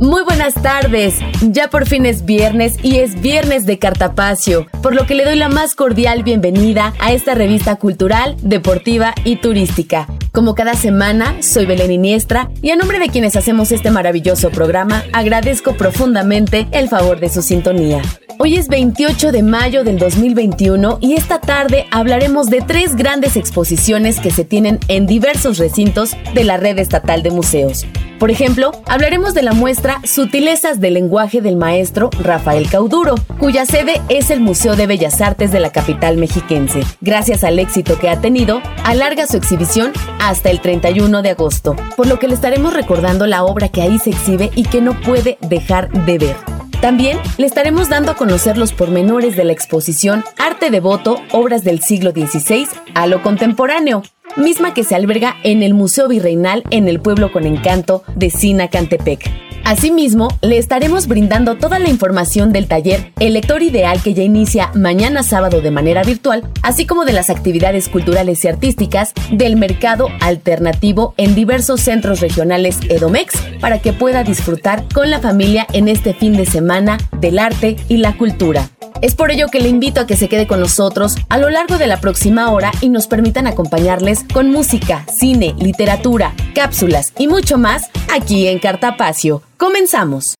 Muy buenas tardes, ya por fin es viernes y es viernes de Cartapacio, por lo que le doy la más cordial bienvenida a esta revista cultural, deportiva y turística. Como cada semana, soy Belén Iniestra y a nombre de quienes hacemos este maravilloso programa, agradezco profundamente el favor de su sintonía. Hoy es 28 de mayo del 2021 y esta tarde hablaremos de tres grandes exposiciones que se tienen en diversos recintos de la red estatal de museos. Por ejemplo, hablaremos de la muestra Sutilezas del lenguaje del maestro Rafael Cauduro, cuya sede es el Museo de Bellas Artes de la capital mexiquense. Gracias al éxito que ha tenido, alarga su exhibición hasta el 31 de agosto, por lo que le estaremos recordando la obra que ahí se exhibe y que no puede dejar de ver. También le estaremos dando a conocer los pormenores de la exposición Arte Devoto, Obras del siglo XVI a lo contemporáneo, misma que se alberga en el Museo Virreinal en el pueblo con encanto de Sinacantepec. Asimismo, le estaremos brindando toda la información del taller El lector ideal que ya inicia mañana sábado de manera virtual, así como de las actividades culturales y artísticas del mercado alternativo en diversos centros regionales Edomex para que pueda disfrutar con la familia en este fin de semana del arte y la cultura. Es por ello que le invito a que se quede con nosotros a lo largo de la próxima hora y nos permitan acompañarles con música, cine, literatura, cápsulas y mucho más aquí en Cartapacio. Comenzamos.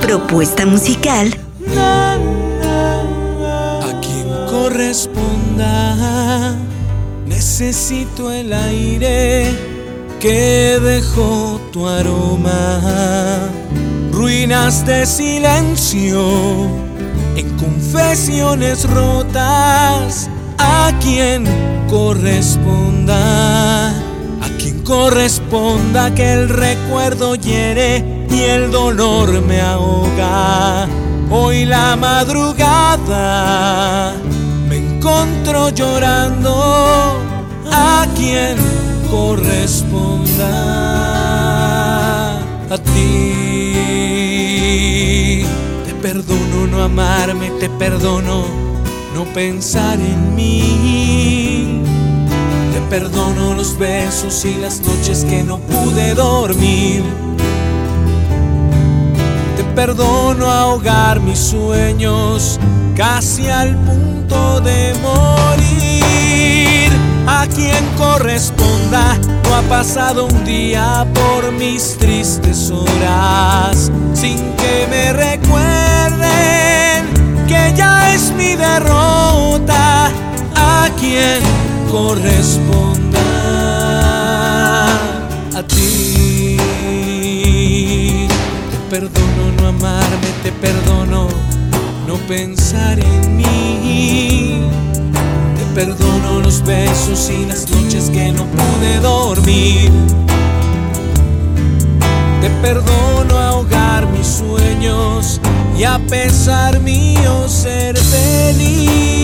Propuesta musical corresponda. Necesito el aire que dejó tu aroma. Ruinas de silencio en confesiones rotas. A quien corresponda, a quien corresponda que el recuerdo hiere y el dolor me ahoga. Hoy la madrugada me encuentro llorando a quien corresponda a ti. Te perdono no amarme, te perdono no pensar en mí. Te perdono los besos y las noches que no pude dormir perdono ahogar mis sueños casi al punto de morir. A quien corresponda, no ha pasado un día por mis tristes horas sin que me recuerden que ya es mi derrota. A quien corresponda a ti. Perdono amarme, te perdono no pensar en mí. Te perdono los besos y las noches que no pude dormir. Te perdono ahogar mis sueños y a pesar mío ser feliz.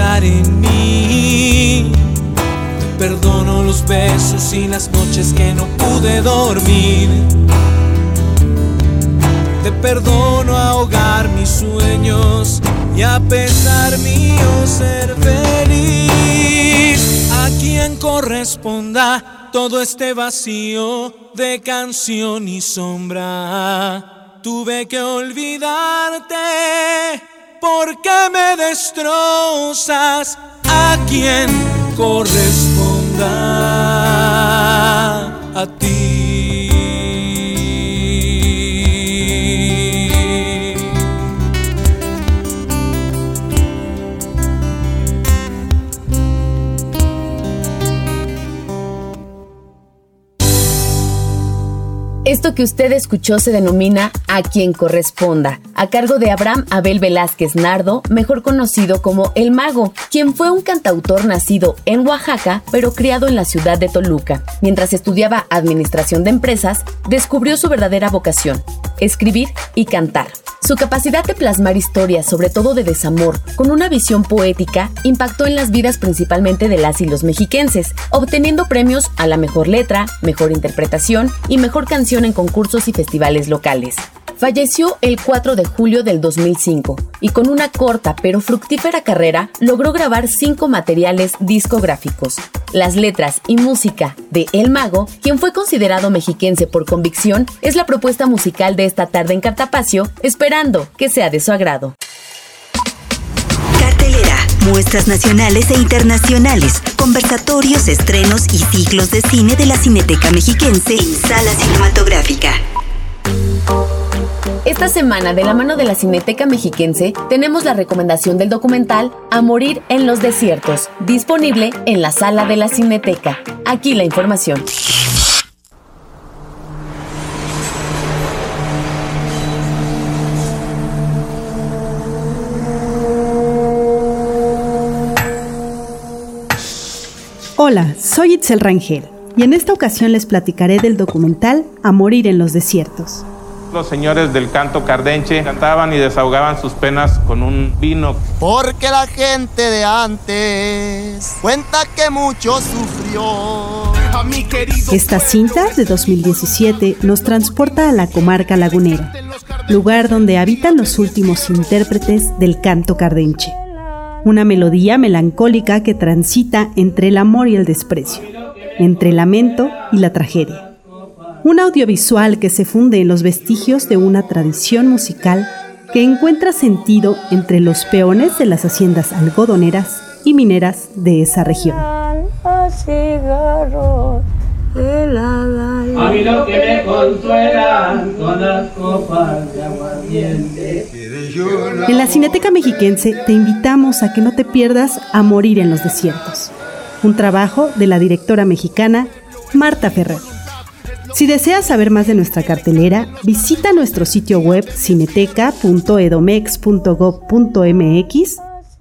En mí. Perdono los besos y las noches que no pude dormir. Te perdono ahogar mis sueños y a pesar mío ser feliz. A quien corresponda todo este vacío de canción y sombra. Tuve que olvidarte ¿Por qué me destrozas? ¿A quien corresponda a ti? Esto que usted escuchó se denomina A quien corresponda, a cargo de Abraham Abel Velázquez Nardo, mejor conocido como El Mago, quien fue un cantautor nacido en Oaxaca, pero criado en la ciudad de Toluca. Mientras estudiaba Administración de Empresas, descubrió su verdadera vocación, escribir y cantar. Su capacidad de plasmar historias, sobre todo de desamor, con una visión poética, impactó en las vidas principalmente de las y los mexiquenses, obteniendo premios a la mejor letra, mejor interpretación y mejor canción en concursos y festivales locales. Falleció el 4 de julio del 2005 y con una corta pero fructífera carrera logró grabar cinco materiales discográficos. Las letras y música de El Mago, quien fue considerado mexiquense por convicción, es la propuesta musical de esta tarde en Cartapacio, esperando que sea de su agrado. Muestras nacionales e internacionales, conversatorios, estrenos y ciclos de cine de la Cineteca Mexiquense en Sala Cinematográfica. Esta semana, de la mano de la Cineteca Mexiquense, tenemos la recomendación del documental A Morir en los Desiertos, disponible en la sala de la Cineteca. Aquí la información. Soy Itzel Rangel y en esta ocasión les platicaré del documental A Morir en los Desiertos. Los señores del canto cardenche cantaban y desahogaban sus penas con un vino. Porque la gente de antes cuenta que mucho sufrió. Esta cinta de 2017 nos transporta a la comarca lagunera, lugar donde habitan los últimos intérpretes del canto cardenche. Una melodía melancólica que transita entre el amor y el desprecio, entre el lamento y la tragedia un audiovisual que se funde en los vestigios de una tradición musical que encuentra sentido entre los peones de las haciendas algodoneras y mineras de esa región. En la Cineteca Mexiquense te invitamos a que no te pierdas A Morir en los Desiertos, un trabajo de la directora mexicana Marta Ferrer. Si deseas saber más de nuestra cartelera, visita nuestro sitio web cineteca.edomex.gov.mx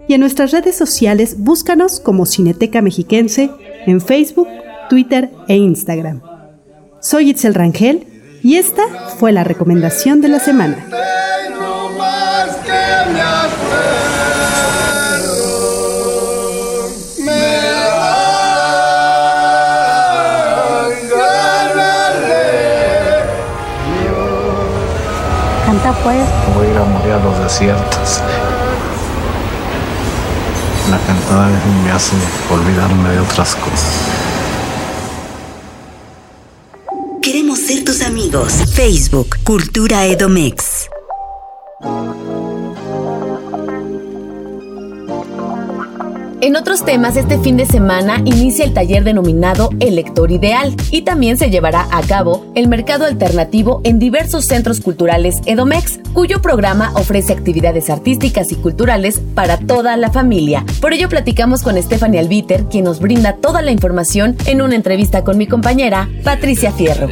y en nuestras redes sociales búscanos como Cineteca Mexiquense en Facebook, Twitter e Instagram. Soy Itzel Rangel y esta fue la recomendación de la semana. Pues. Voy a ir a morir a los desiertos. La cantada me hace olvidarme de otras cosas. Queremos ser tus amigos. Facebook, Cultura Edomex. En otros temas, este fin de semana inicia el taller denominado El Lector Ideal y también se llevará a cabo el mercado alternativo en diversos centros culturales Edomex, cuyo programa ofrece actividades artísticas y culturales para toda la familia. Por ello platicamos con Stephanie Albiter, quien nos brinda toda la información en una entrevista con mi compañera Patricia Fierro.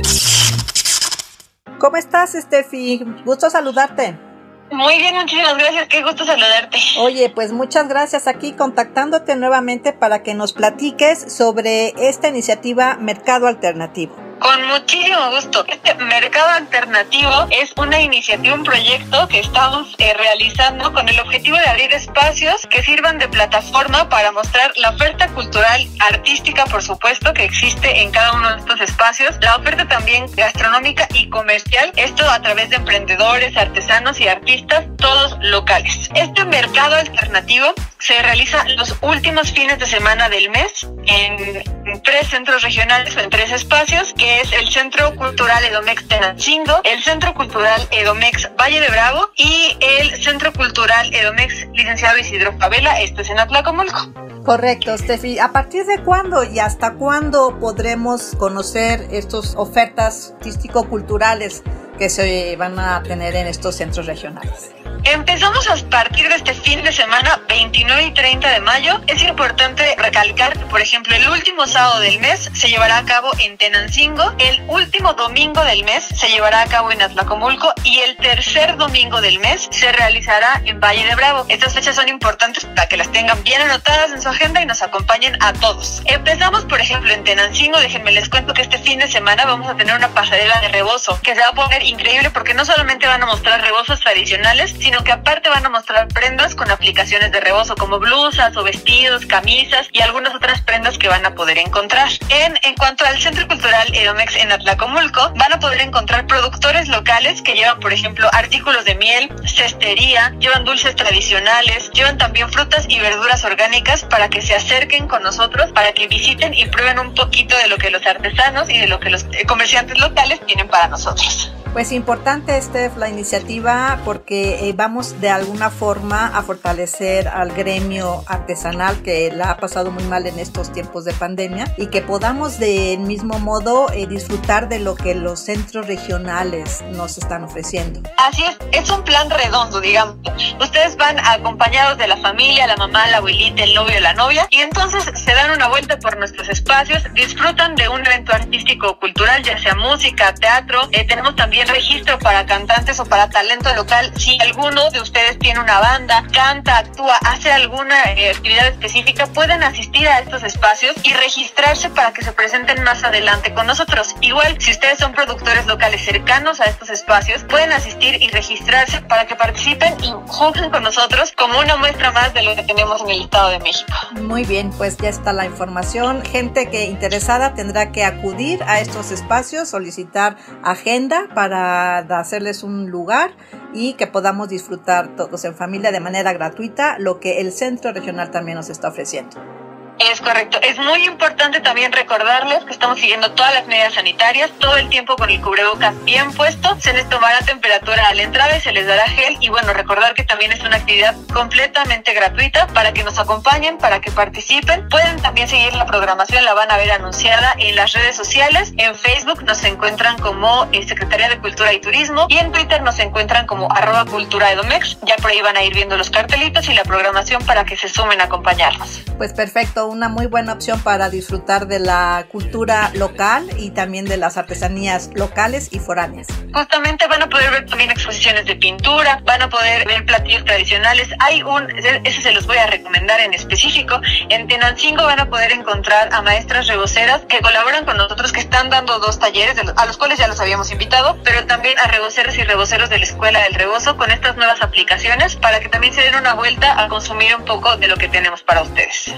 ¿Cómo estás, Steffi? Gusto saludarte. Muy bien, muchísimas gracias, qué gusto saludarte. Oye, pues muchas gracias aquí contactándote nuevamente para que nos platiques sobre esta iniciativa Mercado Alternativo. Con muchísimo gusto. Este mercado alternativo es una iniciativa, un proyecto que estamos eh, realizando con el objetivo de abrir espacios que sirvan de plataforma para mostrar la oferta cultural, artística, por supuesto, que existe en cada uno de estos espacios, la oferta también gastronómica y comercial, esto a través de emprendedores, artesanos y artistas, todos locales. Este mercado alternativo se realiza los últimos fines de semana del mes en tres centros regionales o en tres espacios que es el Centro Cultural Edomex Tenancingo, el Centro Cultural Edomex Valle de Bravo y el Centro Cultural Edomex Licenciado Isidro Favela, esto es en Atlacomulco. Correcto, Steffi. ¿A partir de cuándo y hasta cuándo podremos conocer estas ofertas artístico-culturales que se van a tener en estos centros regionales? Empezamos a partir de este fin de semana, 29 y 30 de mayo. Es importante recalcar que, por ejemplo, el último sábado del mes se llevará a cabo en Tenancingo, el último domingo del mes se llevará a cabo en Atlacomulco y el tercer domingo del mes se realizará en Valle de Bravo. Estas fechas son importantes para que las tengan bien anotadas en su agenda y nos acompañen a todos. Empezamos, por ejemplo, en Tenancingo. Déjenme les cuento que este fin de semana vamos a tener una pasarela de rebozo que se va a poner increíble porque no solamente van a mostrar rebozos tradicionales, sino que aparte van a mostrar prendas con aplicaciones de rebozo como blusas o vestidos, camisas y algunas otras prendas que van a poder encontrar. En, en cuanto al Centro Cultural Edomex en Atlacomulco, van a poder encontrar productores locales que llevan, por ejemplo, artículos de miel, cestería, llevan dulces tradicionales, llevan también frutas y verduras orgánicas para que se acerquen con nosotros, para que visiten y prueben un poquito de lo que los artesanos y de lo que los eh, comerciantes locales tienen para nosotros. Pues importante, Steph, la iniciativa porque eh, vamos de alguna forma a fortalecer al gremio artesanal que la ha pasado muy mal en estos tiempos de pandemia y que podamos del mismo modo eh, disfrutar de lo que los centros regionales nos están ofreciendo. Así es, es un plan redondo, digamos. Ustedes van acompañados de la familia, la mamá, la abuelita, el novio, la novia y entonces se dan una vuelta por nuestros espacios, disfrutan de un evento artístico o cultural, ya sea música, teatro, eh, tenemos también registro para cantantes o para talento local. Si alguno de ustedes tiene una banda, canta, actúa, hace alguna eh, actividad específica, pueden asistir a estos espacios y registrarse para que se presenten más adelante con nosotros. Igual, si ustedes son productores locales cercanos a estos espacios, pueden asistir y registrarse para que participen y juzguen con nosotros como una muestra más de lo que tenemos en el Estado de México. Muy bien, pues ya está la información. Gente que interesada tendrá que acudir a estos espacios, solicitar agenda para hacerles un lugar y que podamos disfrutar todos en familia de manera gratuita, lo que el centro regional también nos está ofreciendo. Es correcto. Es muy importante también recordarles que estamos siguiendo todas las medidas sanitarias, todo el tiempo con el cubrebocas bien puesto. Se les tomará temperatura a la entrada y se les dará gel. Y bueno, recordar que también es una actividad completamente gratuita para que nos acompañen, para que participen. Pueden también seguir la programación, la van a ver anunciada en las redes sociales. En Facebook nos encuentran como eh, Secretaría de Cultura y Turismo y en Twitter nos encuentran como arroba cultura. Ya por ahí van a ir viendo los cartelitos y la programación para que se sumen a acompañarnos. Pues perfecto una muy buena opción para disfrutar de la cultura local y también de las artesanías locales y foráneas. Justamente van a poder ver también exposiciones de pintura, van a poder ver platillos tradicionales. Hay un, ese se los voy a recomendar en específico. En Tenancingo van a poder encontrar a maestras reboceras que colaboran con nosotros, que están dando dos talleres, a los cuales ya los habíamos invitado, pero también a reboceros y reboceros de la Escuela del Rebozo con estas nuevas aplicaciones para que también se den una vuelta a consumir un poco de lo que tenemos para ustedes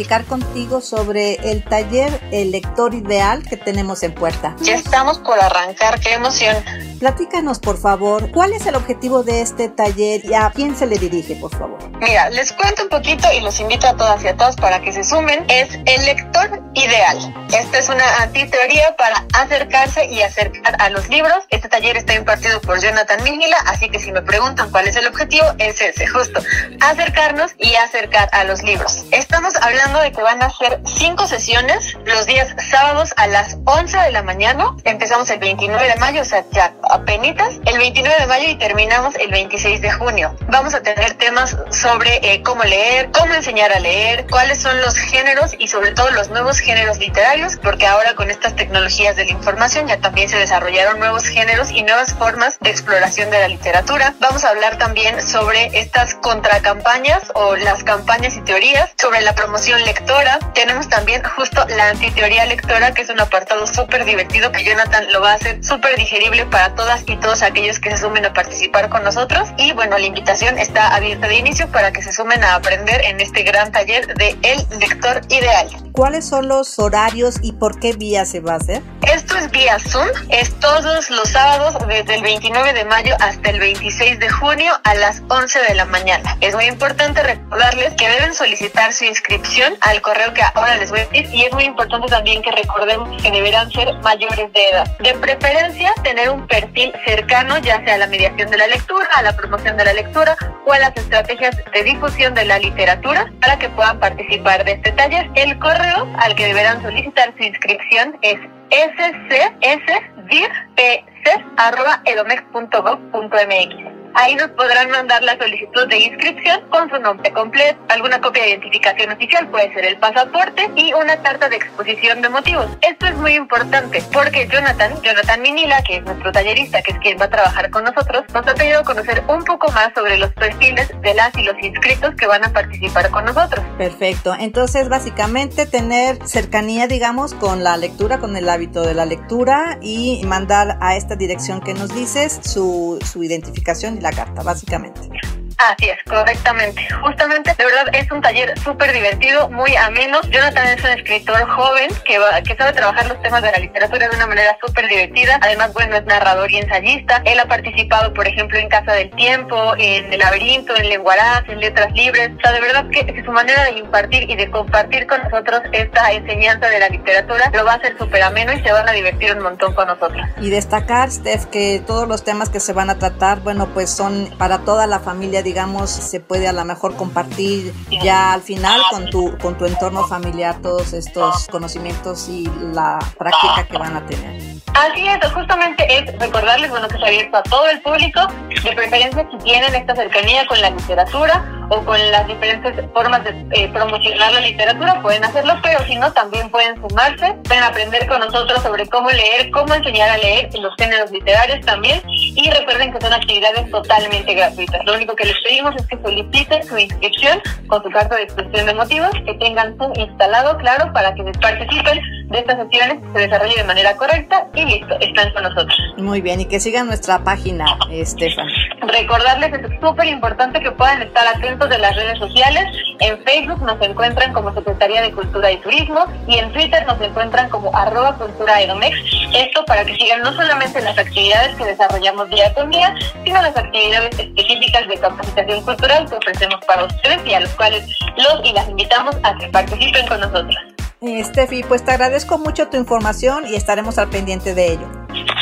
platicar contigo sobre el taller El lector ideal que tenemos en puerta. Ya estamos por arrancar, qué emoción. Platícanos, por favor, ¿cuál es el objetivo de este taller y a quién se le dirige, por favor? Mira, les cuento un poquito y los invito a todas y a todos para que se sumen. Es el lector ideal. Esta es una antiteoría para acercarse y acercar a los libros. Este taller está impartido por Jonathan Mingila, así que si me preguntan cuál es el objetivo, es ese, justo, acercarnos y acercar a los libros. Estamos hablando de que van a ser cinco sesiones los días sábados a las 11 de la mañana. Empezamos el 29 de mayo, o sea, ya apenitas, el 29 de mayo y terminamos el 26 de junio. Vamos a tener temas sobre eh, cómo leer, cómo enseñar a leer, cuáles son los géneros y sobre todo los nuevos géneros literarios, porque ahora con estas tecnologías de la información ya también se desarrollaron nuevos géneros y nuevas formas de exploración de la literatura. Vamos a hablar también sobre estas contracampañas o las campañas y teorías sobre la promoción lectora. Tenemos también justo la antiteoría lectora, que es un apartado súper divertido que Jonathan lo va a hacer súper digerible para todas y todos aquellos que se sumen a participar con nosotros. Y bueno, la invitación está abierta de inicio para que se sumen a aprender en este gran taller de El Lector Ideal. ¿cuáles son los horarios y por qué vía se va a hacer? Esto es vía Zoom, es todos los sábados desde el 29 de mayo hasta el 26 de junio a las 11 de la mañana. Es muy importante recordarles que deben solicitar su inscripción al correo que ahora les voy a decir y es muy importante también que recordemos que deberán ser mayores de edad. De preferencia, tener un perfil cercano ya sea a la mediación de la lectura, a la promoción de la lectura o a las estrategias de difusión de la literatura para que puedan participar de este taller. El correo al que deberán solicitar su inscripción es scsdirpc.edomex.gov.mx. Ahí nos podrán mandar la solicitud de inscripción con su nombre completo, alguna copia de identificación oficial, puede ser el pasaporte y una carta de exposición de motivos. Esto es muy importante porque Jonathan, Jonathan Minila, que es nuestro tallerista, que es quien va a trabajar con nosotros, nos ha pedido conocer un poco más sobre los perfiles de las y los inscritos que van a participar con nosotros. Perfecto. Entonces, básicamente tener cercanía, digamos, con la lectura, con el hábito de la lectura y mandar a esta dirección que nos dices su, su identificación la carta, básicamente. Así es, correctamente. Justamente, de verdad, es un taller súper divertido, muy ameno. Jonathan es un escritor joven que, va, que sabe trabajar los temas de la literatura de una manera súper divertida. Además, bueno, es narrador y ensayista. Él ha participado, por ejemplo, en Casa del Tiempo, en El Laberinto, en Lenguaraz, en Letras Libres. O sea, de verdad que, su manera de impartir y de compartir con nosotros esta enseñanza de la literatura lo va a hacer súper ameno y se van a divertir un montón con nosotros. Y destacar, Steph, que todos los temas que se van a tratar, bueno, pues son para toda la familia, digamos, se puede a lo mejor compartir ya al final con tu, con tu entorno familiar todos estos conocimientos y la práctica que van a tener. Así es, justamente es recordarles, bueno, que se abierto a todo el público, de preferencia si tienen esta cercanía con la literatura o con las diferentes formas de eh, promocionar la literatura, pueden hacerlo, pero si no, también pueden sumarse, pueden aprender con nosotros sobre cómo leer, cómo enseñar a leer en los géneros literarios también, y recuerden que son actividades totalmente gratuitas. Lo único que les pedimos es que soliciten su inscripción con su carta de expresión de motivos, que tengan Zoom instalado, claro, para que participen de estas sesiones, se desarrolle de manera correcta y listo, están con nosotros. Muy bien, y que sigan nuestra página, Estefan. Recordarles que es súper importante que puedan estar atentos de las redes sociales. En Facebook nos encuentran como Secretaría de Cultura y Turismo y en Twitter nos encuentran como arroba cultura edomex. Esto para que sigan no solamente las actividades que desarrollamos día con día, sino las actividades específicas de capacitación cultural que ofrecemos para ustedes y a los cuales los y las invitamos a que participen con nosotros. Eh, Steffi, pues te agradezco mucho tu información y estaremos al pendiente de ello.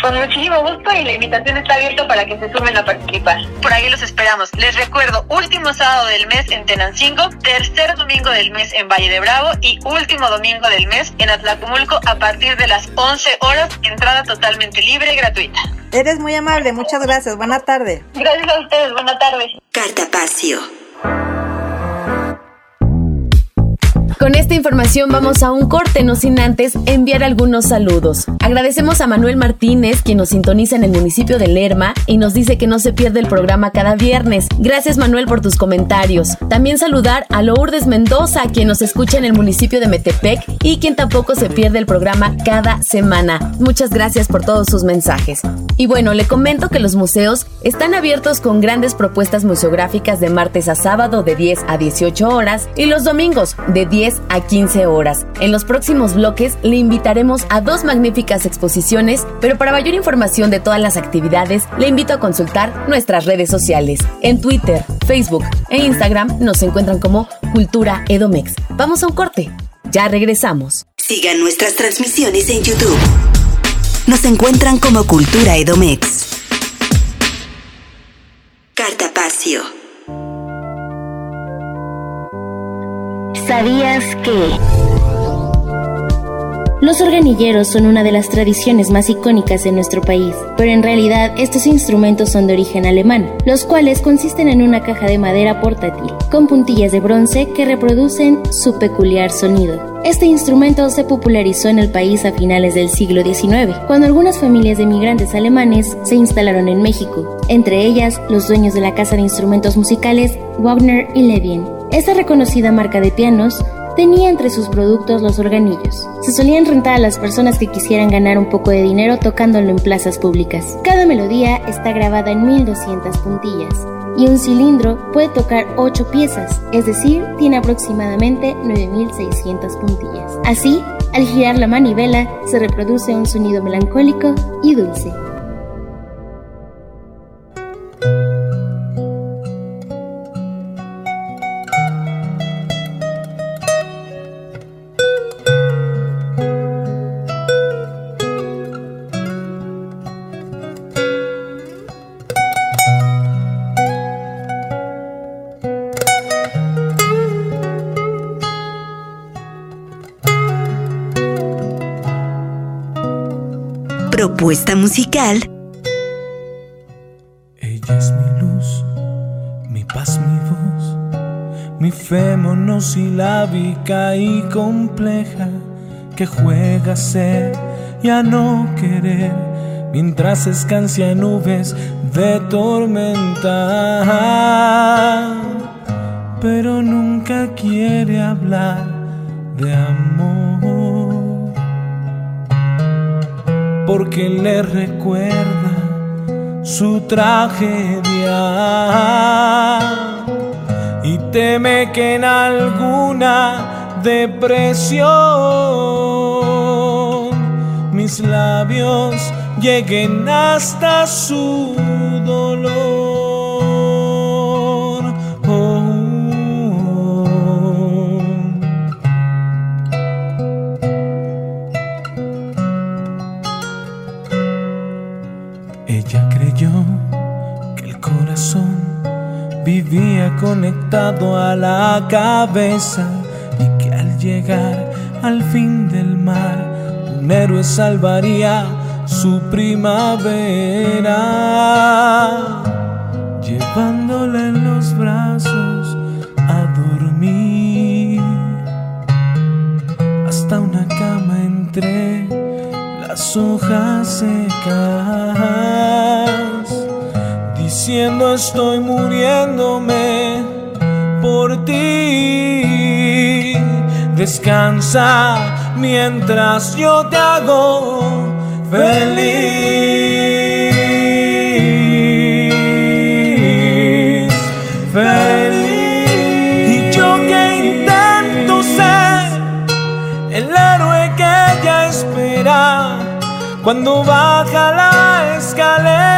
Con muchísimo gusto y la invitación está abierta para que se sumen a participar. Por ahí los esperamos. Les recuerdo, último sábado del mes en Tenancingo, tercer domingo del mes en Valle de Bravo y último domingo del mes en Atlacomulco a partir de las 11 horas, entrada totalmente libre y gratuita. Eres muy amable, muchas gracias. Buena tarde. Gracias a ustedes, buena tarde. Cartapacio. Con esta información vamos a un corte, no sin antes enviar algunos saludos. Agradecemos a Manuel Martínez, quien nos sintoniza en el municipio de Lerma y nos dice que no se pierde el programa cada viernes. Gracias Manuel por tus comentarios. También saludar a Lourdes Mendoza, quien nos escucha en el municipio de Metepec y quien tampoco se pierde el programa cada semana. Muchas gracias por todos sus mensajes. Y bueno, le comento que los museos están abiertos con grandes propuestas museográficas de martes a sábado de 10 a 18 horas y los domingos de 10 a 15 horas. En los próximos bloques le invitaremos a dos magníficas exposiciones, pero para mayor información de todas las actividades le invito a consultar nuestras redes sociales. En Twitter, Facebook e Instagram nos encuentran como Cultura Edomex. Vamos a un corte. Ya regresamos. Sigan nuestras transmisiones en YouTube. Nos encuentran como Cultura Edomex. Cartapacio. ¿Sabías que? Los organilleros son una de las tradiciones más icónicas de nuestro país, pero en realidad estos instrumentos son de origen alemán, los cuales consisten en una caja de madera portátil, con puntillas de bronce que reproducen su peculiar sonido. Este instrumento se popularizó en el país a finales del siglo XIX, cuando algunas familias de migrantes alemanes se instalaron en México, entre ellas los dueños de la casa de instrumentos musicales Wagner y Levin. Esta reconocida marca de pianos tenía entre sus productos los organillos. Se solían rentar a las personas que quisieran ganar un poco de dinero tocándolo en plazas públicas. Cada melodía está grabada en 1200 puntillas y un cilindro puede tocar 8 piezas, es decir, tiene aproximadamente 9600 puntillas. Así, al girar la manivela se reproduce un sonido melancólico y dulce. Propuesta musical. Ella es mi luz, mi paz, mi voz, mi fe monosilábica y compleja que juega a ser y a no querer mientras escancia nubes de tormenta. Pero nunca quiere hablar de amor porque le recuerda su tragedia y teme que en alguna depresión mis labios lleguen hasta su dolor. Conectado a la cabeza y que al llegar al fin del mar un héroe salvaría su primavera. Llevándola en los brazos a dormir. Hasta una cama entre las hojas secas diciendo estoy muriéndome por ti. Descansa mientras yo te hago feliz. Feliz. Y yo que intento ser el héroe que ella espera cuando baja la escalera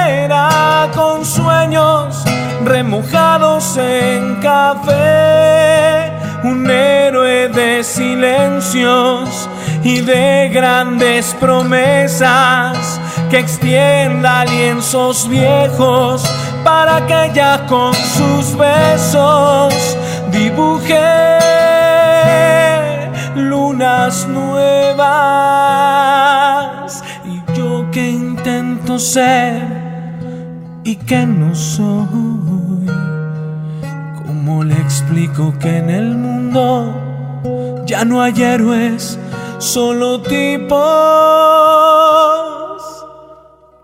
sueños remojados en café, un héroe de silencios y de grandes promesas que extienda lienzos viejos para que ella con sus besos dibuje lunas nuevas. Que intento ser y que no soy. ¿Cómo le explico que en el mundo ya no hay héroes, solo tipos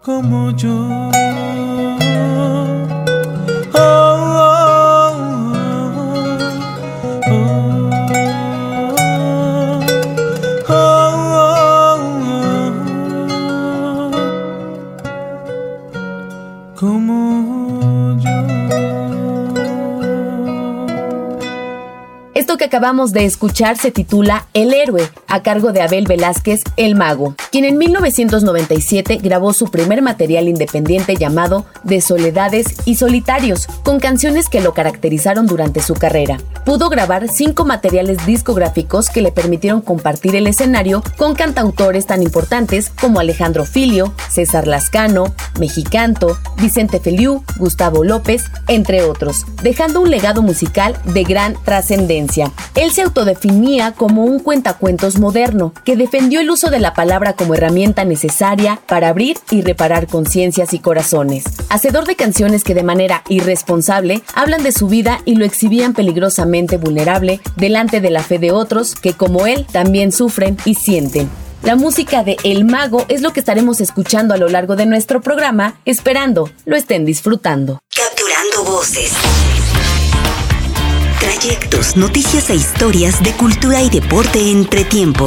como yo? Acabamos de escuchar se titula El héroe, a cargo de Abel Velázquez, El Mago, quien en 1997 grabó su primer material independiente llamado De Soledades y Solitarios, con canciones que lo caracterizaron durante su carrera. Pudo grabar cinco materiales discográficos que le permitieron compartir el escenario con cantautores tan importantes como Alejandro Filio, César Lascano, Mexicanto, Vicente Feliu, Gustavo López, entre otros, dejando un legado musical de gran trascendencia. Él se autodefinía como un cuentacuentos moderno, que defendió el uso de la palabra como herramienta necesaria para abrir y reparar conciencias y corazones. Hacedor de canciones que de manera irresponsable hablan de su vida y lo exhibían peligrosamente vulnerable delante de la fe de otros que como él también sufren y sienten. La música de El Mago es lo que estaremos escuchando a lo largo de nuestro programa, esperando lo estén disfrutando. Capturando voces trayectos, noticias e historias de cultura y deporte entre tiempo.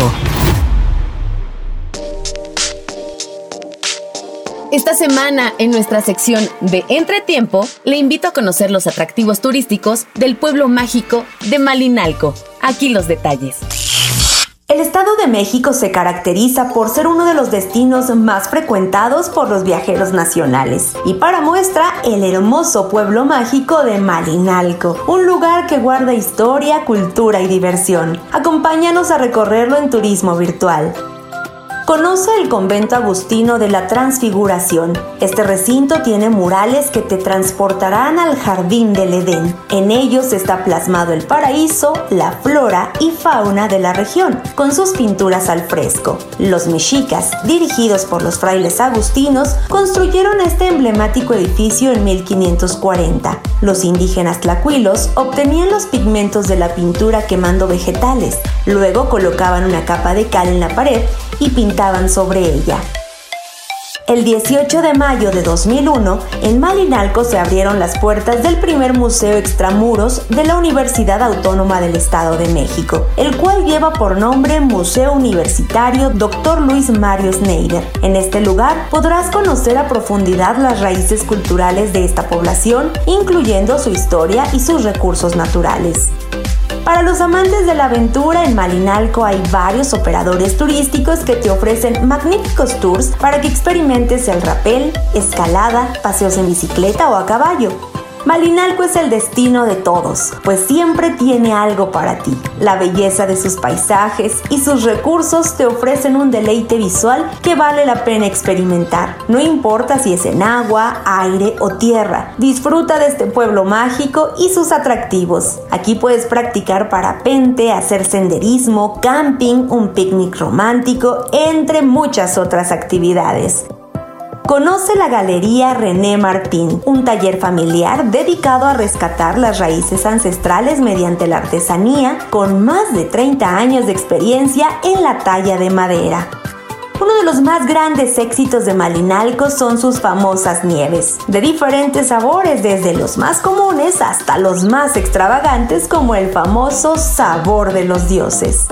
Esta semana, en nuestra sección de Entretiempo, le invito a conocer los atractivos turísticos del pueblo mágico de Malinalco. Aquí los detalles. El Estado de México se caracteriza por ser uno de los destinos más frecuentados por los viajeros nacionales. Y para muestra, el hermoso pueblo mágico de Malinalco, un lugar que guarda historia, cultura y diversión. Acompáñanos a recorrerlo en turismo virtual. Conoce el convento agustino de la Transfiguración. Este recinto tiene murales que te transportarán al jardín del Edén. En ellos está plasmado el paraíso, la flora y fauna de la región, con sus pinturas al fresco. Los mexicas, dirigidos por los frailes agustinos, construyeron este emblemático edificio en 1540. Los indígenas tlacuilos obtenían los pigmentos de la pintura quemando vegetales. Luego colocaban una capa de cal en la pared y pintaban sobre ella. El 18 de mayo de 2001, en Malinalco se abrieron las puertas del primer museo extramuros de la Universidad Autónoma del Estado de México, el cual lleva por nombre Museo Universitario Dr. Luis Mario Schneider. En este lugar podrás conocer a profundidad las raíces culturales de esta población, incluyendo su historia y sus recursos naturales. Para los amantes de la aventura, en Malinalco hay varios operadores turísticos que te ofrecen magníficos tours para que experimentes el rapel, escalada, paseos en bicicleta o a caballo. Malinalco es el destino de todos, pues siempre tiene algo para ti. La belleza de sus paisajes y sus recursos te ofrecen un deleite visual que vale la pena experimentar. No importa si es en agua, aire o tierra, disfruta de este pueblo mágico y sus atractivos. Aquí puedes practicar parapente, hacer senderismo, camping, un picnic romántico, entre muchas otras actividades. Conoce la Galería René Martín, un taller familiar dedicado a rescatar las raíces ancestrales mediante la artesanía, con más de 30 años de experiencia en la talla de madera. Uno de los más grandes éxitos de Malinalco son sus famosas nieves, de diferentes sabores, desde los más comunes hasta los más extravagantes como el famoso sabor de los dioses.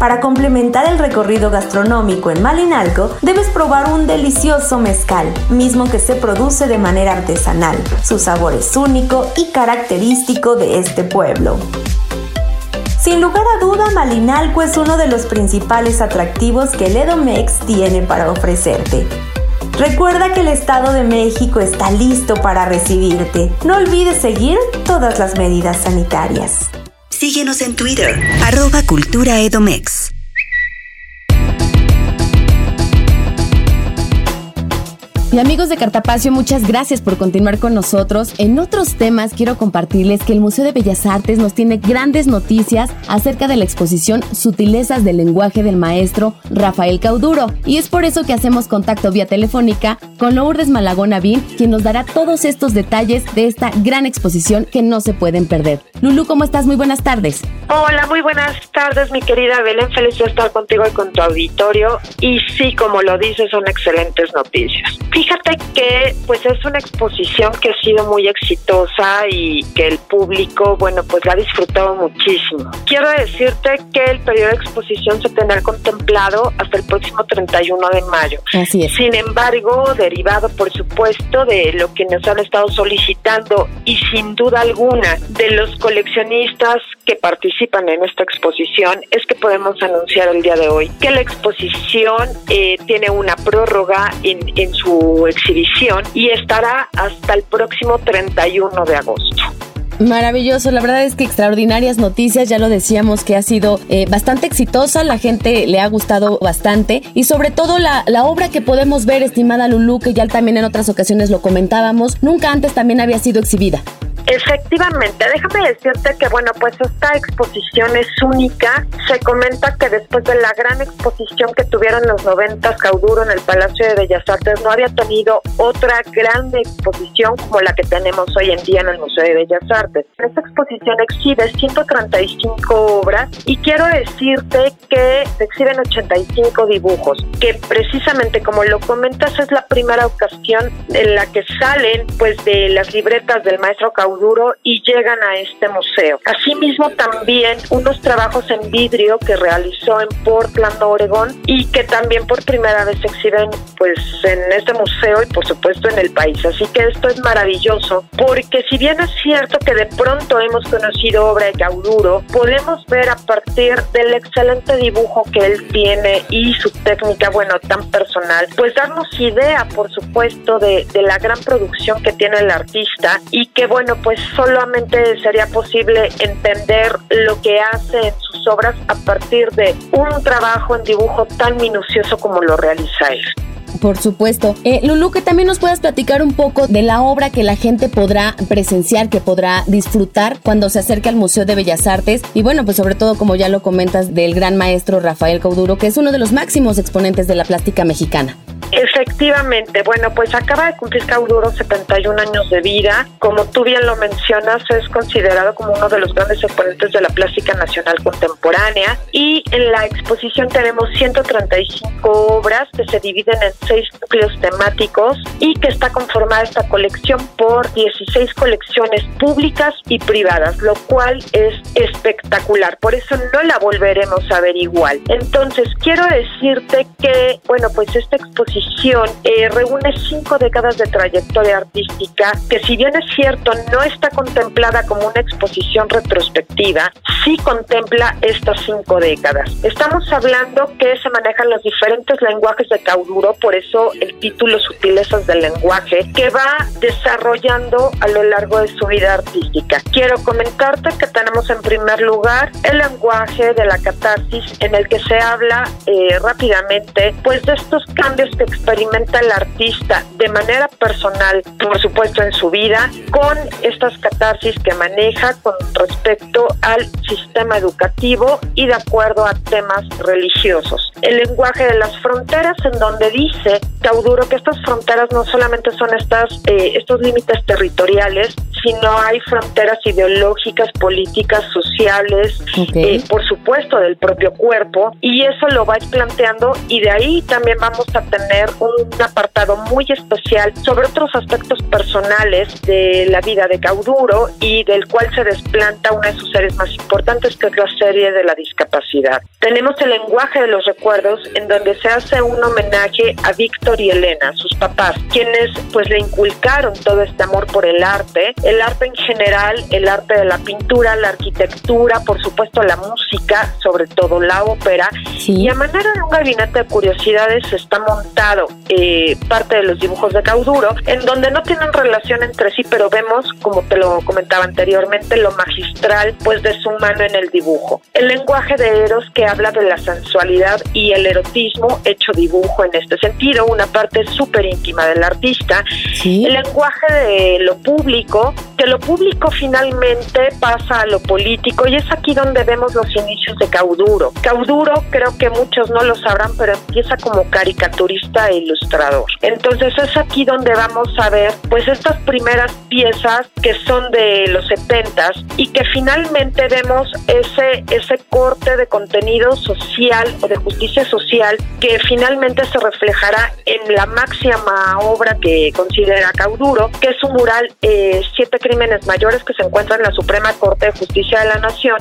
Para complementar el recorrido gastronómico en Malinalco, debes probar un delicioso mezcal, mismo que se produce de manera artesanal. Su sabor es único y característico de este pueblo. Sin lugar a duda, Malinalco es uno de los principales atractivos que el Edomex tiene para ofrecerte. Recuerda que el Estado de México está listo para recibirte. No olvides seguir todas las medidas sanitarias. Síguenos en Twitter, arroba Cultura Edomex. Y amigos de Cartapacio, muchas gracias por continuar con nosotros. En otros temas quiero compartirles que el Museo de Bellas Artes nos tiene grandes noticias acerca de la exposición Sutilezas del lenguaje del maestro Rafael Cauduro. Y es por eso que hacemos contacto vía telefónica con Lourdes Malagón Avín, quien nos dará todos estos detalles de esta gran exposición que no se pueden perder. Lulu, ¿cómo estás? Muy buenas tardes. Hola, muy buenas tardes, mi querida Belén. Feliz de estar contigo y con tu auditorio. Y sí, como lo dices, son excelentes noticias. Fíjate que pues es una exposición que ha sido muy exitosa y que el público, bueno, pues la ha disfrutado muchísimo. Quiero decirte que el periodo de exposición se tendrá contemplado hasta el próximo 31 de mayo. Así es. Sin embargo, derivado por supuesto de lo que nos han estado solicitando y sin duda alguna de los coleccionistas que participan en esta exposición, es que podemos anunciar el día de hoy que la exposición eh, tiene una prórroga en, en su exhibición y estará hasta el próximo 31 de agosto. Maravilloso, la verdad es que extraordinarias noticias, ya lo decíamos que ha sido eh, bastante exitosa, la gente le ha gustado bastante y sobre todo la, la obra que podemos ver, estimada Lulu, que ya también en otras ocasiones lo comentábamos, nunca antes también había sido exhibida. Efectivamente, déjame decirte que bueno, pues esta exposición es única. Se comenta que después de la gran exposición que tuvieron los 90 Cauduro en el Palacio de Bellas Artes, no había tenido otra gran exposición como la que tenemos hoy en día en el Museo de Bellas Artes. Esta exposición exhibe 135 obras y quiero decirte que se exhiben 85 dibujos, que precisamente como lo comentas es la primera ocasión en la que salen pues de las libretas del maestro Cauduro Y llegan a este museo. Asimismo también unos trabajos en vidrio que realizó en Portland, Oregon y que también por primera vez se exhiben pues en este museo y por supuesto en el país. Así que esto es maravilloso porque si bien es cierto que de pronto hemos conocido obra de Cauduro, podemos ver a partir del excelente dibujo que él tiene y su técnica, bueno, tan personal, pues darnos idea, por supuesto, de, de la gran producción que tiene el artista y que, bueno, pues solamente sería posible entender lo que hace en sus obras a partir de un trabajo en dibujo tan minucioso como lo realiza él. Por supuesto. Eh, Lulu, que también nos puedas platicar un poco de la obra que la gente podrá presenciar, que podrá disfrutar cuando se acerque al Museo de Bellas Artes. Y bueno, pues sobre todo, como ya lo comentas, del gran maestro Rafael Cauduro, que es uno de los máximos exponentes de la plástica mexicana. Efectivamente, bueno, pues acaba de cumplir Cauduro 71 años de vida. Como tú bien lo mencionas, es considerado como uno de los grandes exponentes de la plástica nacional contemporánea. Y en la exposición tenemos 135 obras que se dividen en seis núcleos temáticos y que está conformada esta colección por 16 colecciones públicas y privadas, lo cual es espectacular. Por eso no la volveremos a ver igual. Entonces, quiero decirte que, bueno, pues esta exposición eh, reúne cinco décadas de trayectoria artística que si bien es cierto no está contemplada como una exposición retrospectiva, sí contempla estas cinco décadas. Estamos hablando que se manejan los diferentes lenguajes de Cauduro, por eso el título Sutilezas del lenguaje, que va desarrollando a lo largo de su vida artística. Quiero comentarte que tenemos en primer lugar el lenguaje de la catarsis en el que se habla eh, rápidamente pues de estos cambios que experimenta el artista de manera personal, por supuesto en su vida, con estas catarsis que maneja con respecto al sistema educativo y de acuerdo a temas religiosos. El lenguaje de las fronteras en donde dice Cauduro que estas fronteras no solamente son estas, eh, estos límites territoriales, sino hay fronteras ideológicas, políticas, sociales, eh, por supuesto del propio cuerpo, y eso lo va planteando y de ahí también vamos a tener un apartado muy especial sobre otros aspectos personales de la vida de Cauduro y del cual se desplanta una de sus series más importantes que es la serie de la discapacidad. Tenemos el lenguaje de los recuerdos en donde se hace un homenaje a Víctor y Elena, sus papás, quienes pues le inculcaron todo este amor por el arte, el arte en general, el arte de la pintura, la arquitectura, por supuesto la música, sobre todo la ópera, y a manera de un gabinete de curiosidades está eh, parte de los dibujos de Cauduro, en donde no tienen relación entre sí, pero vemos, como te lo comentaba anteriormente, lo magistral pues de su mano en el dibujo. El lenguaje de Eros que habla de la sensualidad y el erotismo hecho dibujo en este sentido, una parte súper íntima del artista. El lenguaje de lo público, que lo público finalmente pasa a lo político y es aquí donde vemos los inicios de Cauduro. Cauduro creo que muchos no lo sabrán, pero empieza como caricaturista e ilustrador. Entonces es aquí donde vamos a ver pues estas primeras piezas que son de los 70 y que finalmente vemos ese, ese corte de contenido social o de justicia social que finalmente se reflejará en la máxima obra que considera Cauduro, que es un mural eh, Siete Crímenes Mayores que se encuentra en la Suprema Corte de Justicia de la Nación,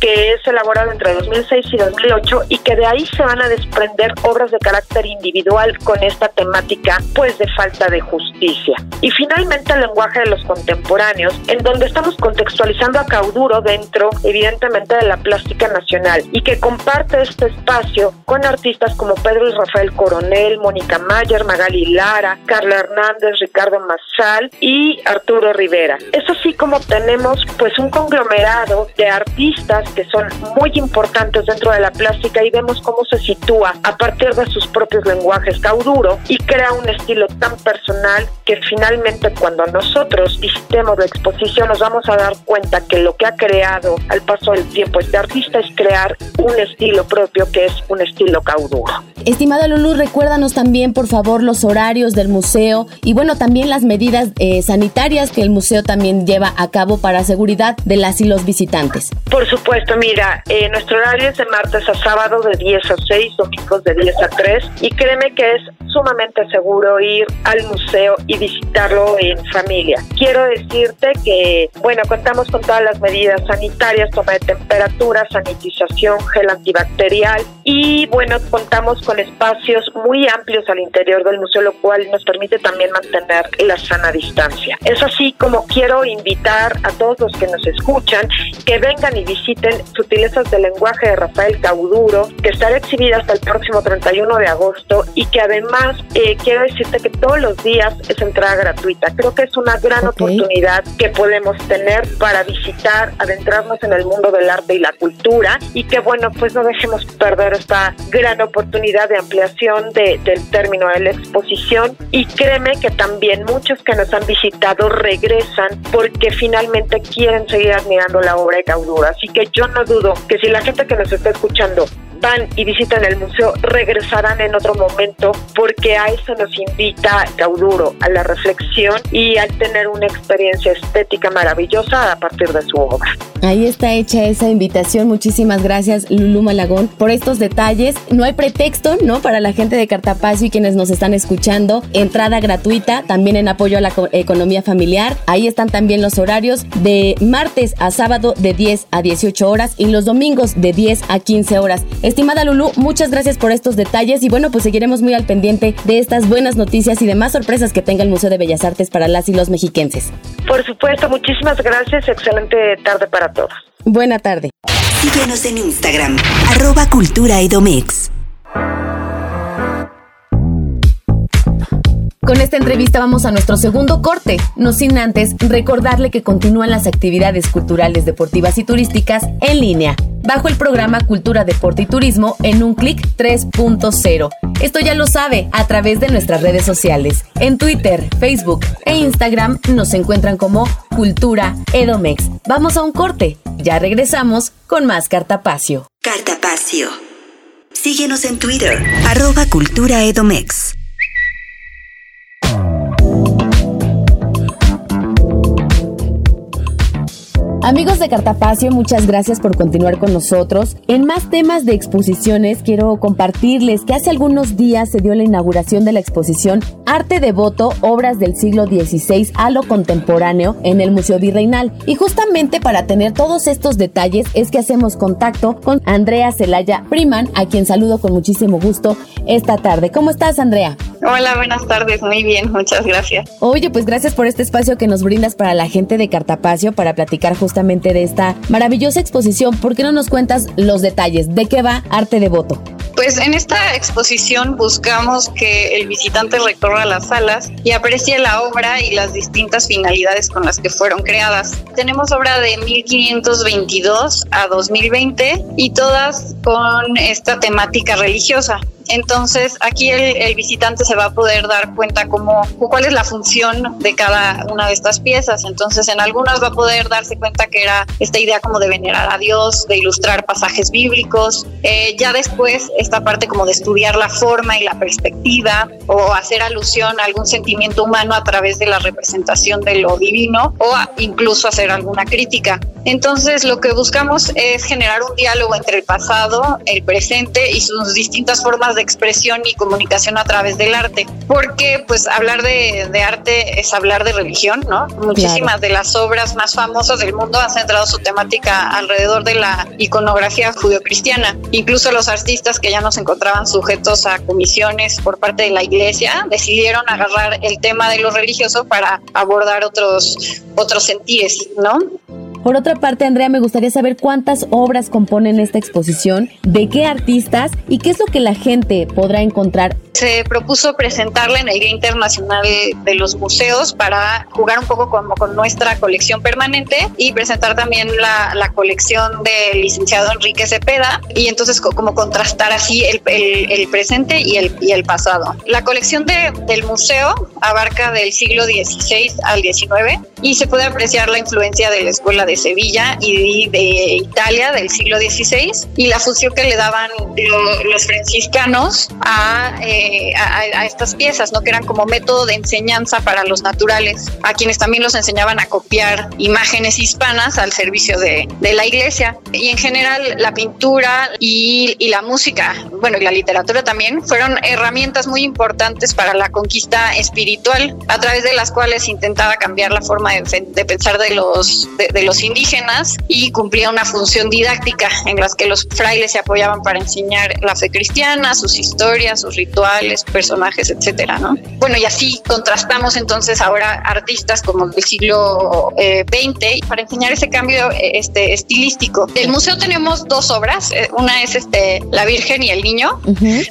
que es elaborado entre 2006 y 2008 y que de ahí se van a desprender obras de carácter individual con esta temática pues de falta de justicia. Y finalmente el lenguaje de los contemporáneos, en donde estamos contextualizando a Cauduro dentro evidentemente de la plástica nacional y que comparte este espacio con artistas como Pedro y Rafael Coronel, Mónica Mayer, Magali Lara, Carla Hernández, Ricardo Massal y Arturo Rivera. Es así como tenemos pues un conglomerado de artistas que son muy importantes dentro de la plástica y vemos cómo se sitúa a partir de sus propios lenguajes cauduro y crea un estilo tan personal que finalmente cuando nosotros visitemos la exposición nos vamos a dar cuenta que lo que ha creado al paso del tiempo este artista es crear un estilo propio que es un estilo cauduro. Estimado Lulu, recuérdanos también, por favor, los horarios del museo y bueno, también las medidas eh, sanitarias que el museo también lleva a cabo para seguridad de las y los visitantes. Por supuesto, mira, eh, nuestro horario es de martes a sábado de 10 a 6, domingos de 10 a 3 y créeme que es sumamente seguro ir al museo y visitarlo en familia. Quiero decirte que, bueno, contamos con todas las medidas sanitarias, toma de temperatura, sanitización, gel antibacterial y, bueno, contamos con espacios muy amplios al interior del museo, lo cual nos permite también mantener la sana distancia. Es así como quiero invitar a todos los que nos escuchan que vengan y visiten Sutilezas del Lenguaje de Rafael Cauduro, que estará exhibida hasta el próximo 31 de agosto y que además eh, quiero decirte que todos los días es entrada gratuita. Creo que es una gran oportunidad que podemos tener para visitar, adentrarnos en el mundo del arte y la cultura y que bueno, pues no dejemos perder esta gran oportunidad de ampliación del término de la exposición y créeme que también muchos que nos han visitado regresan porque finalmente quieren seguir admirando la obra de Cauduro. Así que yo no dudo que si la gente que nos está escuchando van y visitan el museo regresarán en otro momento porque a eso nos invita Cauduro, a la reflexión y al tener una experiencia estética maravillosa a partir de su obra. Ahí está hecha esa invitación. Muchísimas gracias, Lulu Malagón, por estos detalles. No hay pretexto, ¿no? Para la gente de Cartapacio y quienes nos están escuchando. Entrada gratuita, también en apoyo a la economía familiar. Ahí están también los horarios de martes a sábado de 10 a 18 horas y los domingos de 10 a 15 horas. Estimada Lulu, muchas gracias por estos detalles y bueno, pues seguiremos muy al pendiente de estas buenas noticias y demás sorpresas que tenga el Museo de Bellas Artes para las y los mexiquenses. Por supuesto, muchísimas gracias. Excelente tarde para todos. Buena tarde. Síguenos en Instagram, arroba cultura edomex. Con esta entrevista vamos a nuestro segundo corte, no sin antes recordarle que continúan las actividades culturales, deportivas y turísticas en línea, bajo el programa Cultura, Deporte y Turismo en un clic 3.0. Esto ya lo sabe a través de nuestras redes sociales. En Twitter, Facebook e Instagram nos encuentran como Cultura Edomex. Vamos a un corte, ya regresamos con más Cartapacio. Cartapacio. Síguenos en Twitter, arroba Cultura Edomex. Amigos de Cartapacio, muchas gracias por continuar con nosotros. En más temas de exposiciones, quiero compartirles que hace algunos días se dio la inauguración de la exposición Arte Devoto, Obras del siglo XVI a lo contemporáneo en el Museo Virreinal. Y justamente para tener todos estos detalles es que hacemos contacto con Andrea Celaya Priman, a quien saludo con muchísimo gusto esta tarde. ¿Cómo estás, Andrea? Hola, buenas tardes, muy bien, muchas gracias. Oye, pues gracias por este espacio que nos brindas para la gente de Cartapacio para platicar justamente de esta maravillosa exposición. ¿Por qué no nos cuentas los detalles? ¿De qué va Arte Devoto? Pues en esta exposición buscamos que el visitante recorra las salas y aprecie la obra y las distintas finalidades con las que fueron creadas. Tenemos obra de 1522 a 2020 y todas con esta temática religiosa. Entonces aquí el, visitante se va a poder dar cuenta cómo, cuál es la función de cada una de estas piezas. Entonces en algunas va a poder darse cuenta que era esta idea como de venerar a Dios, de ilustrar pasajes bíblicos. Eh, ya después esta parte como de estudiar la forma y la perspectiva o hacer alusión a algún sentimiento humano a través de la representación de lo divino o incluso hacer alguna crítica. Entonces lo que buscamos es generar un diálogo entre el pasado, el presente y sus distintas formas de expresión y comunicación a través del arte, porque pues hablar de, arte es hablar de religión, ¿no? Muchísimas de las obras más famosas del mundo han centrado su temática alrededor de la iconografía judio-cristiana. Incluso los artistas que ya no se encontraban sujetos a comisiones por parte de la iglesia decidieron agarrar el tema de lo religioso para abordar otros, otros sentires, ¿no? Por otra parte, Andrea, me gustaría saber cuántas obras componen esta exposición, de qué artistas y qué es lo que la gente podrá encontrar se propuso presentarla en el Día Internacional de los Museos para jugar un poco con nuestra colección permanente y presentar también la, la colección del licenciado Enrique Cepeda y entonces como contrastar así el, el, presente y el, y el pasado. La colección de, del museo abarca del siglo XVI al XIX y se puede apreciar la influencia de la Escuela de Sevilla y de Italia del siglo XVI y la fusión que le daban los franciscanos eh, a, a, estas piezas, ¿no? que eran como método de enseñanza para los naturales, a quienes también los enseñaban a copiar imágenes hispanas al servicio de, de la iglesia. Y en general la pintura y, y la música, bueno, y la literatura también, fueron herramientas muy importantes para la conquista espiritual, a través de las cuales intentaba cambiar la forma de, de pensar de los, de, de los indígenas y cumplía una función didáctica en las que los frailes se apoyaban para enseñar la fe cristiana, sus historias, sus rituales, personajes, etcétera, ¿no? Bueno, y así contrastamos entonces ahora artistas como del siglo XX eh, para enseñar ese cambio eh, este, estilístico. Del museo tenemos dos obras, eh, una es este La Virgen y el Niño,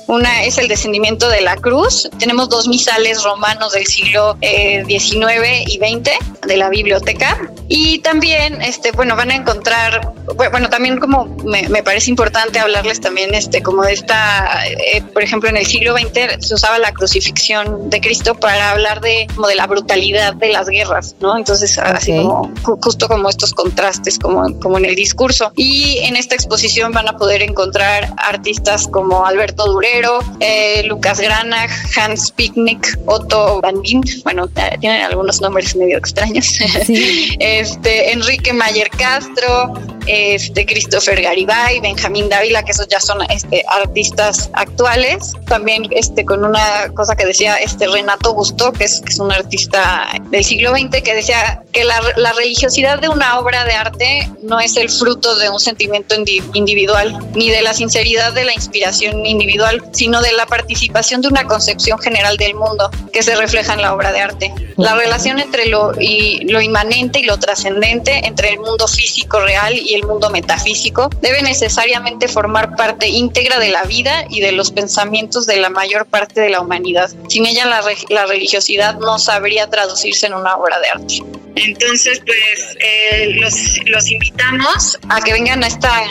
una es el descendimiento de la cruz, tenemos dos misales romanos del siglo XIX y XX de la biblioteca y también, este, bueno, van a encontrar, bueno, también como me, me parece importante hablarles también, este, como de esta, eh, por ejemplo, en el siglo XX se usaba la crucifixión de Cristo para hablar de, como de la brutalidad de las guerras, ¿no? Entonces, así como, justo como estos contrastes, como, como en el discurso. Y en esta exposición van a poder encontrar artistas como Alberto Durero, eh, Lucas Granach, Hans Picnic, Otto Van bueno, eh, tienen algunos nombres medio extraños. este, Enrique Mayer Castro, este, Christopher Garibay, Benjamín Dávila, que esos ya son este, artistas actuales. También este, con una cosa que decía este Renato Gusto, que es, es un artista del siglo XX, que decía que la, la, religiosidad de una obra de arte no es el fruto de un sentimiento individual, ni de la sinceridad de la inspiración individual, sino de la participación de una concepción general del mundo que se refleja en la obra de arte. La relación entre lo, y, lo inmanente y lo trascendente, entre el mundo físico real y el mundo metafísico, debe necesariamente formar parte íntegra de la vida y de los pensamientos de la mayor parte de la humanidad. Sin ella la, religiosidad no sabría traducirse en una obra de arte. Entonces, pues eh, los, los, invitamos a que vengan a esta,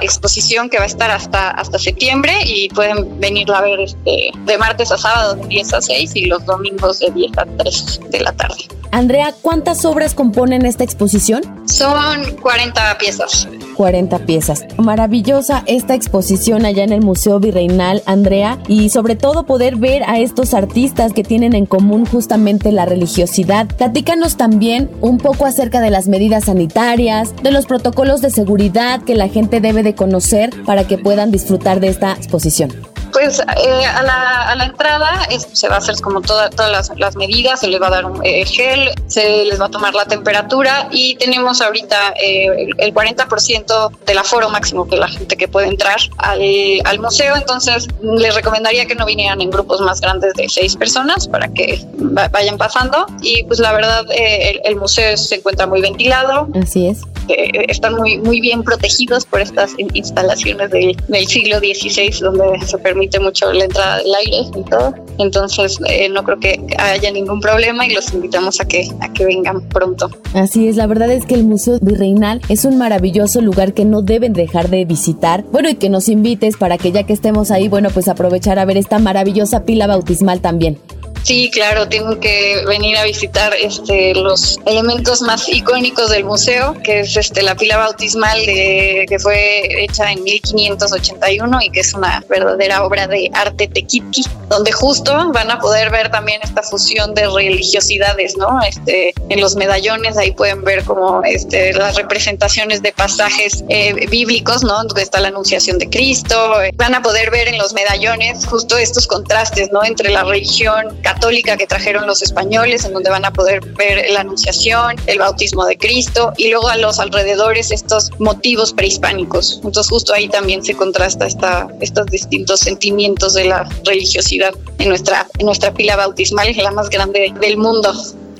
exposición que va a estar hasta, hasta septiembre y pueden venirla a ver este, de martes a sábado de 10 a 6 y los domingos de 10 a 3 de la tarde. Andrea, ¿cuántas obras componen esta exposición? Son 40 piezas. 40 piezas. Maravillosa esta exposición allá en el Museo Virreinal, Andrea, y sobre todo poder ver a estos artistas que tienen en común justamente la religiosidad. Platícanos también un poco acerca de las medidas sanitarias, de los protocolos de seguridad que la gente debe de conocer para que puedan disfrutar de esta exposición. Pues eh, a, la, a, la, entrada se va a hacer como todas las, las, medidas, se les va a dar un eh, gel, se les va a tomar la temperatura y tenemos ahorita eh, el 40% del aforo máximo de la gente que puede entrar al, al, museo, entonces les recomendaría que no vinieran en grupos más grandes de seis personas para que vayan pasando y pues la verdad el, el, museo se encuentra muy ventilado. Así es. están muy, muy bien protegidos por estas instalaciones del, del siglo XVI donde se permite permite mucho la entrada del aire y todo. Entonces eh, no creo que haya ningún problema y los invitamos a que, a que vengan pronto. Así es, la verdad es que el Museo Virreinal es un maravilloso lugar que no deben dejar de visitar. Bueno, y que nos invites para que ya que estemos ahí, bueno, pues aprovechar a ver esta maravillosa pila bautismal también. Sí, claro, tengo que venir a visitar este, los elementos más icónicos del museo, que es este, la pila bautismal de, que fue hecha en 1581 y que es una verdadera obra de arte tequiti, donde justo van a poder ver también esta fusión de religiosidades, ¿no? Este, en los medallones ahí pueden ver como este, las representaciones de pasajes eh, bíblicos, ¿no? Donde está la anunciación de Cristo. Van a poder ver en los medallones justo estos contrastes, ¿no? Entre la religión católica que trajeron los españoles, en donde van a poder ver la anunciación, el bautismo de Cristo y luego a los alrededores estos motivos prehispánicos. Entonces justo ahí también se contrasta esta, estos distintos sentimientos de la religiosidad en nuestra, en nuestra pila bautismal, la más grande del mundo.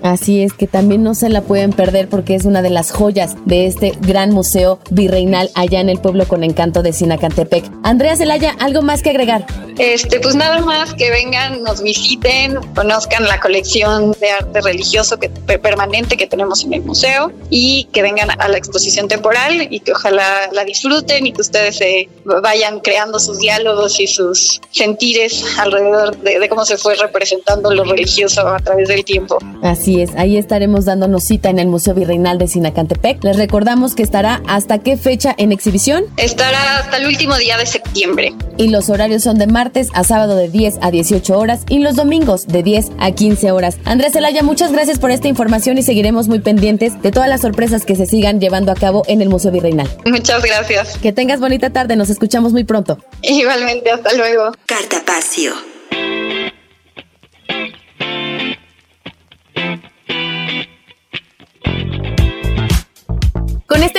Así es que también no se la pueden perder porque es una de las joyas de este gran museo virreinal allá en el pueblo con encanto de Sinacantepec. Andrea Zelaya, ¿algo más que agregar? Este, pues nada más que vengan, nos visiten, conozcan la colección de arte religioso que, permanente que tenemos en el museo y que vengan a la exposición temporal y que ojalá la disfruten y que ustedes se vayan creando sus diálogos y sus sentires alrededor de, de cómo se fue representando lo religioso a través del tiempo. Así es, ahí estaremos dándonos cita en el Museo Virreinal de Sinacantepec. Les recordamos que estará hasta qué fecha en exhibición. Estará hasta el último día de septiembre. Y los horarios son de martes a sábado de 10 a 18 horas y los domingos de 10 a 15 horas. Andrés Zelaya, muchas gracias por esta información y seguiremos muy pendientes de todas las sorpresas que se sigan llevando a cabo en el Museo Virreinal. Muchas gracias. Que tengas bonita tarde, nos escuchamos muy pronto. Igualmente, hasta luego. Cartapacio.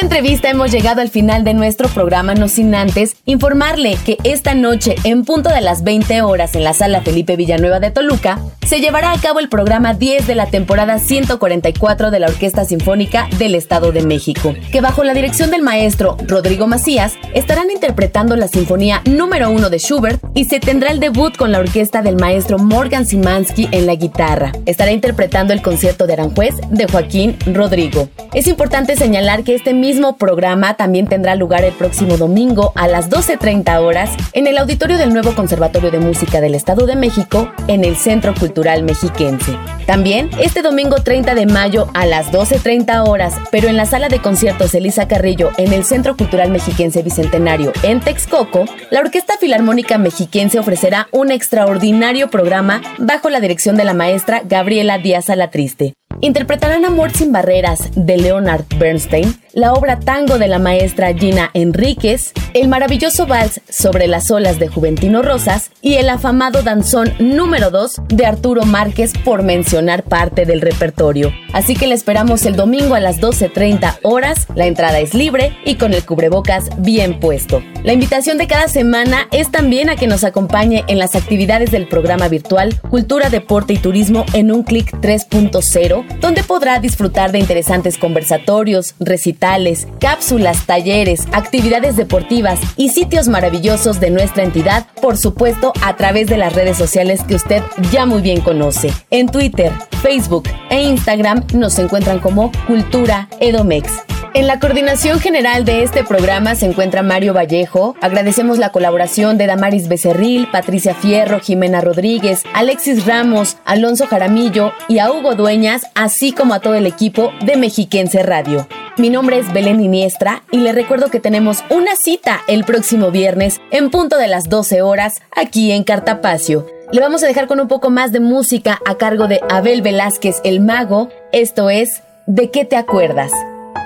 Entrevista hemos llegado al final de nuestro programa, no sin antes informarle que esta noche, en punto de las 20 horas en la sala Felipe Villanueva de Toluca, se llevará a cabo el programa 10 de la temporada 144 de la Orquesta Sinfónica del Estado de México, que bajo la dirección del maestro Rodrigo Macías estarán interpretando la Sinfonía número 1 de Schubert y se tendrá el debut con la orquesta del maestro Morgan Simansky en la guitarra. Estará interpretando el concierto de Aranjuez de Joaquín Rodrigo. Es importante señalar que este mismo programa también tendrá lugar el próximo domingo a las 12.30 horas en el auditorio del nuevo Conservatorio de Música del Estado de México en el Centro Cultural Mexiquense. También este domingo 30 de mayo a las 12.30 horas, pero en la sala de conciertos Elisa Carrillo en el Centro Cultural Mexiquense Bicentenario en Texcoco, la Orquesta Filarmónica Mexiquense ofrecerá un extraordinario programa bajo la dirección de la maestra Gabriela Díaz Alatriste. Interpretarán Amor sin barreras de Leonard Bernstein, la obra Tango de la maestra Gina Enríquez, el maravilloso vals Sobre las olas de Juventino Rosas y el afamado danzón número 2 de Arturo Márquez por mencionar parte del repertorio. Así que le esperamos el domingo a las 12.30 horas, la entrada es libre y con el cubrebocas bien puesto. La invitación de cada semana es también a que nos acompañe en las actividades del programa virtual Cultura, Deporte y Turismo en un clic 3.0 donde podrá disfrutar de interesantes conversatorios, recitales, cápsulas, talleres, actividades deportivas y sitios maravillosos de nuestra entidad, por supuesto a través de las redes sociales que usted ya muy bien conoce. En Twitter, Facebook e Instagram nos encuentran como Cultura Edomex. En la coordinación general de este programa se encuentra Mario Vallejo. Agradecemos la colaboración de Damaris Becerril, Patricia Fierro, Jimena Rodríguez, Alexis Ramos, Alonso Jaramillo y a Hugo Dueñas, así como a todo el equipo de Mexiquense Radio. Mi nombre es Belén Iniestra y le recuerdo que tenemos una cita el próximo viernes en punto de las 12 horas aquí en Cartapacio. Le vamos a dejar con un poco más de música a cargo de Abel Velázquez el Mago. Esto es ¿De qué te acuerdas?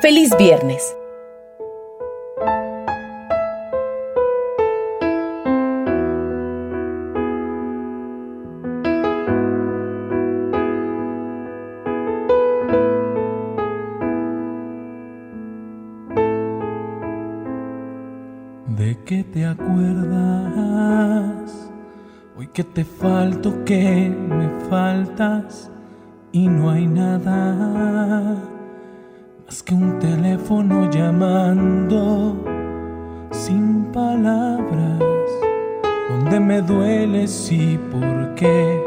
Feliz viernes. ¿De qué te acuerdas? Hoy que te falto, que me faltas y no hay nada más que un teléfono llamando sin palabras, donde me duele y por qué,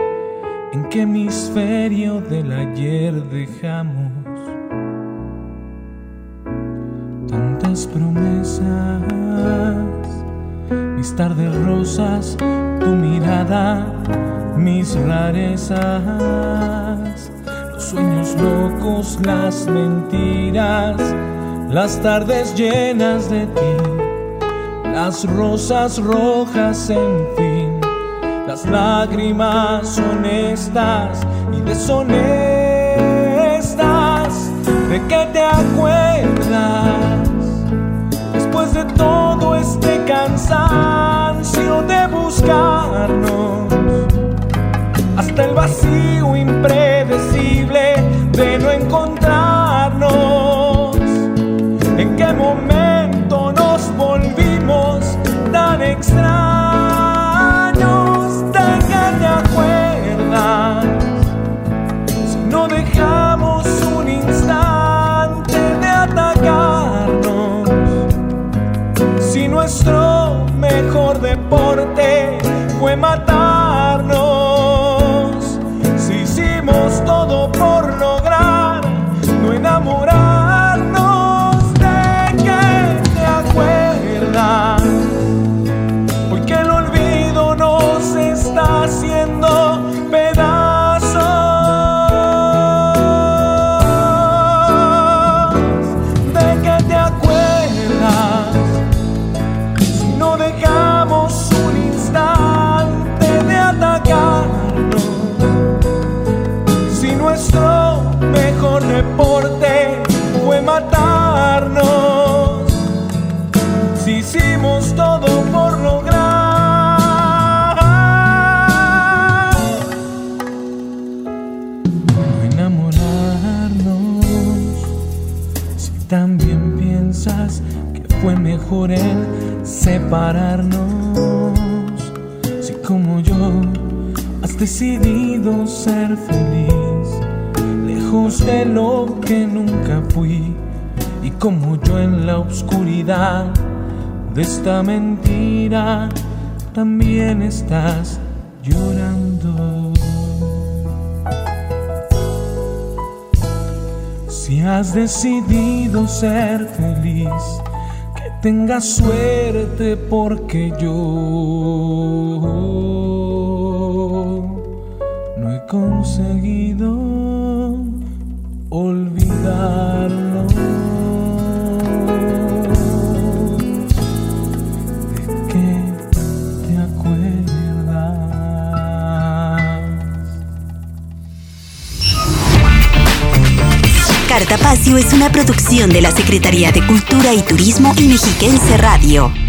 en qué hemisferio del ayer dejamos tantas promesas, mis tardes rosas, tu mirada, mis rarezas sueños locos, las mentiras, las tardes llenas de ti, las rosas rojas, en fin, las lágrimas honestas y deshonestas. ¿De qué te acuerdas? Después de todo este cansancio de buscarnos el vacío impredecible de no encontrarnos. ¿En qué momento nos volvimos tan extraños? Separarnos. Si como yo has decidido ser feliz, lejos de lo que nunca fui. Y como yo en la oscuridad de esta mentira, también estás llorando. Si has decidido ser feliz, que tengas suerte porque yo no he conseguido Cartapacio es una producción de la Secretaría de Cultura y Turismo y Mexiquense Radio.